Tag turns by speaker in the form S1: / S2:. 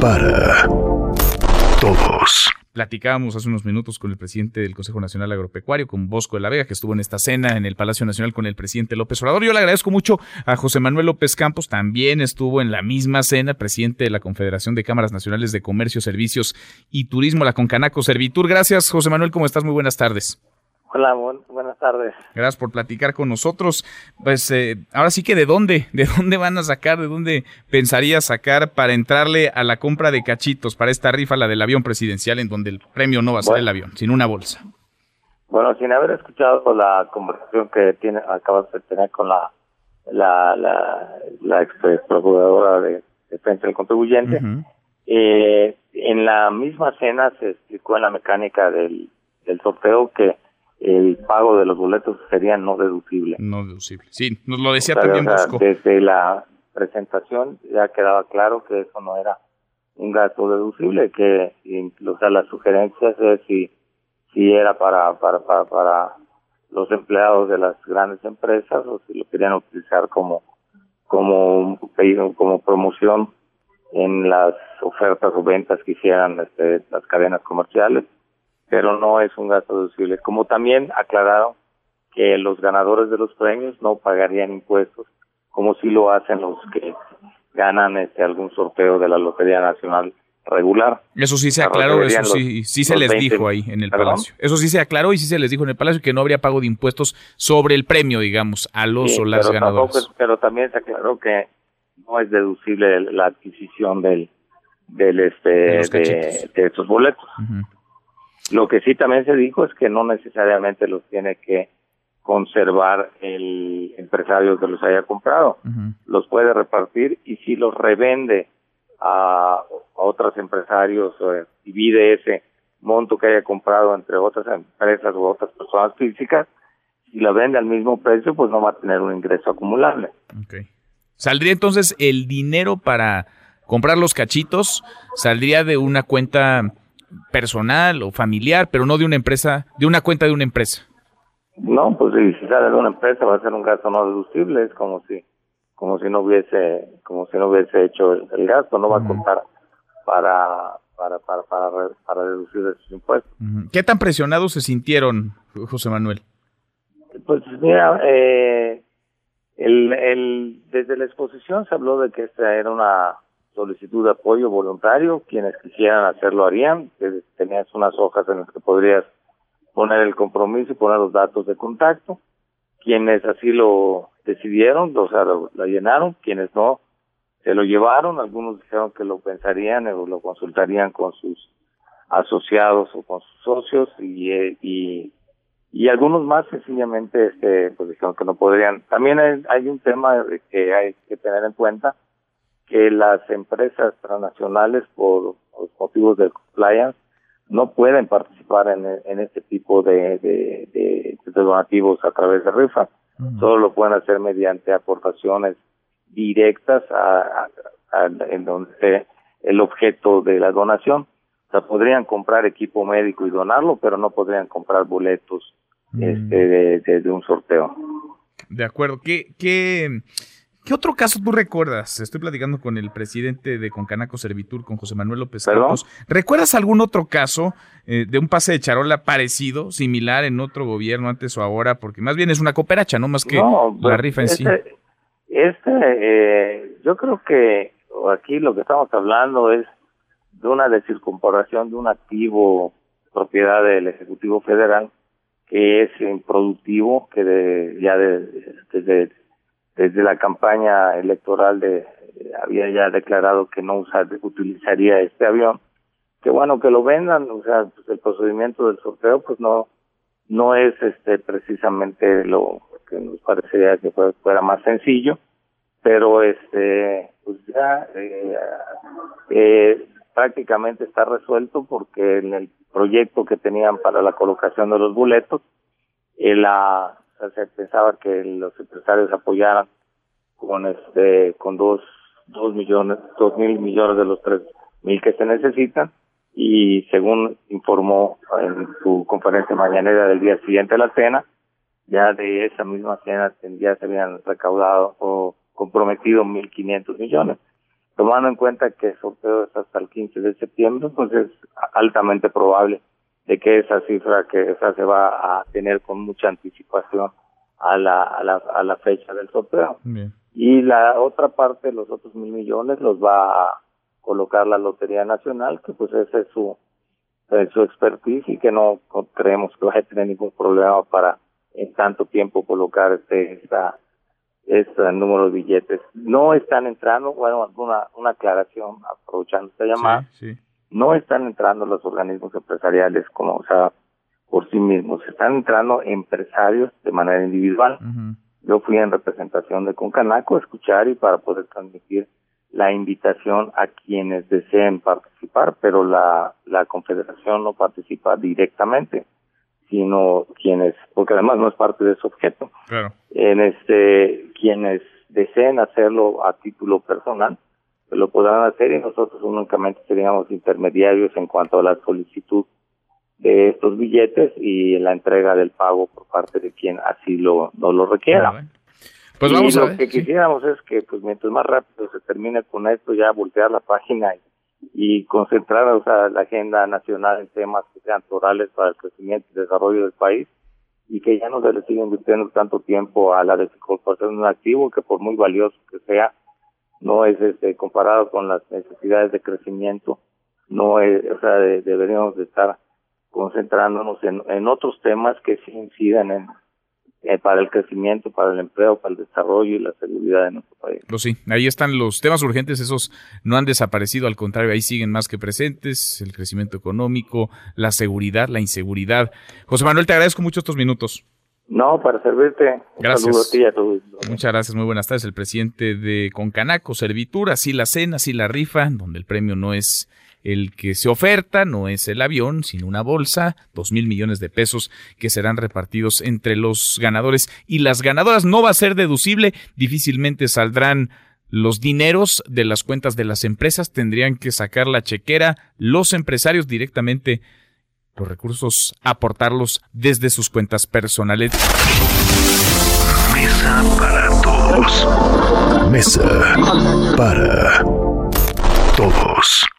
S1: para todos.
S2: Platicábamos hace unos minutos con el presidente del Consejo Nacional Agropecuario, con Bosco de la Vega, que estuvo en esta cena en el Palacio Nacional con el presidente López Obrador. Yo le agradezco mucho a José Manuel López Campos, también estuvo en la misma cena, presidente de la Confederación de Cámaras Nacionales de Comercio, Servicios y Turismo, la Concanaco Servitur. Gracias, José Manuel, ¿cómo estás? Muy buenas tardes.
S3: Hola, buenas tardes.
S2: Gracias por platicar con nosotros. Pues eh, ahora sí que de dónde, de dónde van a sacar, de dónde pensaría sacar para entrarle a la compra de cachitos para esta rifa, la del avión presidencial, en donde el premio no va a ser el avión, sino una bolsa.
S3: Bueno, sin haber escuchado la conversación que tiene, acabas de tener con la la, la, ex procuradora de defensa del contribuyente, eh, en la misma cena se explicó en la mecánica del, del sorteo que el pago de los boletos sería no deducible.
S2: No deducible, sí, nos lo decía también Bosco.
S3: Desde la presentación ya quedaba claro que eso no era un gasto deducible, que incluso las sugerencias es si, si era para, para, para, para los empleados de las grandes empresas o si lo querían utilizar como, como, como promoción en las ofertas o ventas que hicieran este, las cadenas comerciales pero no es un gasto deducible. Como también aclararon que los ganadores de los premios no pagarían impuestos, como si lo hacen los que ganan este algún sorteo de la Lotería Nacional regular.
S2: Eso sí se aclaró, eso sí, sí se les dijo ahí en el Palacio. Eso sí se aclaró y sí se les dijo en el Palacio que no habría pago de impuestos sobre el premio, digamos, a los o las ganadoras.
S3: pero también se aclaró que no es deducible la adquisición del del este de, estos boletos. Lo que sí también se dijo es que no necesariamente los tiene que conservar el empresario que los haya comprado. Los puede repartir y si los revende a, otros empresarios o divide ese monto que haya comprado entre otras empresas u otras personas físicas, si lo vende al mismo precio, pues no va a tener un ingreso acumulable.
S2: ¿Saldría entonces el dinero para comprar los cachitos? ¿Saldría de una cuenta personal o familiar, pero no de una empresa, de una cuenta de una empresa.
S3: No, pues si sale de una empresa va a ser un gasto no deducible, es como si como si no hubiese como si no hubiese hecho el, gasto, no va a contar para para para para, para deducir esos impuestos.
S2: ¿Qué tan presionados se sintieron, José Manuel?
S3: Pues mira, eh, el, el, desde la exposición se habló de que esta era una solicitud de apoyo voluntario, quienes quisieran hacerlo harían, tenías unas hojas en las que podrías poner el compromiso y poner los datos de contacto, quienes así lo decidieron, o sea, lo, llenaron, quienes no, se lo llevaron, algunos dijeron que lo pensarían o lo consultarían con sus asociados o con sus socios y, y, y algunos más sencillamente este, pues dijeron que no podrían. También hay, hay un tema que hay que tener en cuenta, que las empresas transnacionales por, motivos de compliance no pueden participar en, en este tipo de, de, donativos a través de rifa. Solo lo pueden hacer mediante aportaciones directas a, en donde el objeto de la donación. O sea, podrían comprar equipo médico y donarlo, pero no podrían comprar boletos este, de, de, un sorteo.
S2: De acuerdo. ¿Qué, qué, ¿Qué otro caso tú recuerdas? Estoy platicando con el presidente de Concanaco Servitur, con José Manuel López Campos. ¿Recuerdas algún otro caso eh, de un pase de charola parecido, similar en otro gobierno antes o ahora? Porque más bien es una cooperacha, no más que la pues, rifa en sí.
S3: Este, este eh, yo creo que aquí lo que estamos hablando es de una descircunparación de un activo propiedad del Ejecutivo Federal que es improductivo, que de, ya desde desde la campaña electoral de había ya declarado que no utilizaría este avión que bueno que lo vendan o sea pues el procedimiento del sorteo pues no no es este precisamente lo que nos parecería que fuera más sencillo pero este pues ya eh, eh, prácticamente está resuelto porque en el proyecto que tenían para la colocación de los boletos eh, la se pensaba que los empresarios apoyaran con este con dos dos millones dos mil millones de los tres mil que se necesitan y según informó en su conferencia mañanera del día siguiente a la cena ya de esa misma cena ya se habían recaudado o comprometido mil quinientos millones. Tomando en cuenta que el sorteo es hasta el 15 de septiembre, pues es altamente probable de que esa cifra que esa se va a tener con mucha anticipación a la, a la, a la fecha del sorteo. Y la otra parte, los otros mil millones, los va a colocar la Lotería Nacional, que pues ese es su, es su expertise y que no creemos que vaya a tener ningún problema para en tanto tiempo colocar este, esta, este número de billetes. No están entrando, bueno, una, una aclaración, aprovechando esta llamada, no están entrando los organismos empresariales como, o sea, por sí mismos, están entrando empresarios de manera individual. Yo fui en representación de Concanaco a escuchar y para poder transmitir la invitación a quienes deseen participar, pero la, la confederación no participa directamente sino quienes, porque además no es parte de ese objeto, en este, quienes deseen hacerlo a título personal, lo podrán hacer y nosotros únicamente seríamos intermediarios en cuanto a la solicitud de estos billetes y la entrega del pago por parte de quien así lo, no lo requiera. Pues vamos y a lo que quisiéramos es que pues mientras más rápido se termine con esto ya voltear la página y y concentrar o sea, la agenda nacional en temas que sean torales para el crecimiento y desarrollo del país y que ya no se le siga invirtiendo tanto tiempo a la desincorporación de un activo que por muy valioso que sea no es este comparado con las necesidades de crecimiento no es o sea deberíamos de estar concentrándonos en, en otros temas que sí incidan en eh, para el crecimiento, para el empleo, para el desarrollo y la seguridad de nuestro país.
S2: Pues sí, ahí están los temas urgentes, esos no han desaparecido, al contrario, ahí siguen más que presentes, el crecimiento económico, la seguridad, la inseguridad. José Manuel, te agradezco mucho estos minutos.
S3: No, para servirte.
S2: gracias. a todos. Muchas gracias, muy buenas tardes. El presidente de Concanaco, Servitura, así la cena, así la rifa, donde el premio no es el que se oferta no es el avión, sino una bolsa, dos mil millones de pesos que serán repartidos entre los ganadores y las ganadoras. No va a ser deducible, difícilmente saldrán los dineros de las cuentas de las empresas, tendrían que sacar la chequera los empresarios directamente los recursos, aportarlos desde sus cuentas personales.
S1: Mesa para todos. Mesa para todos.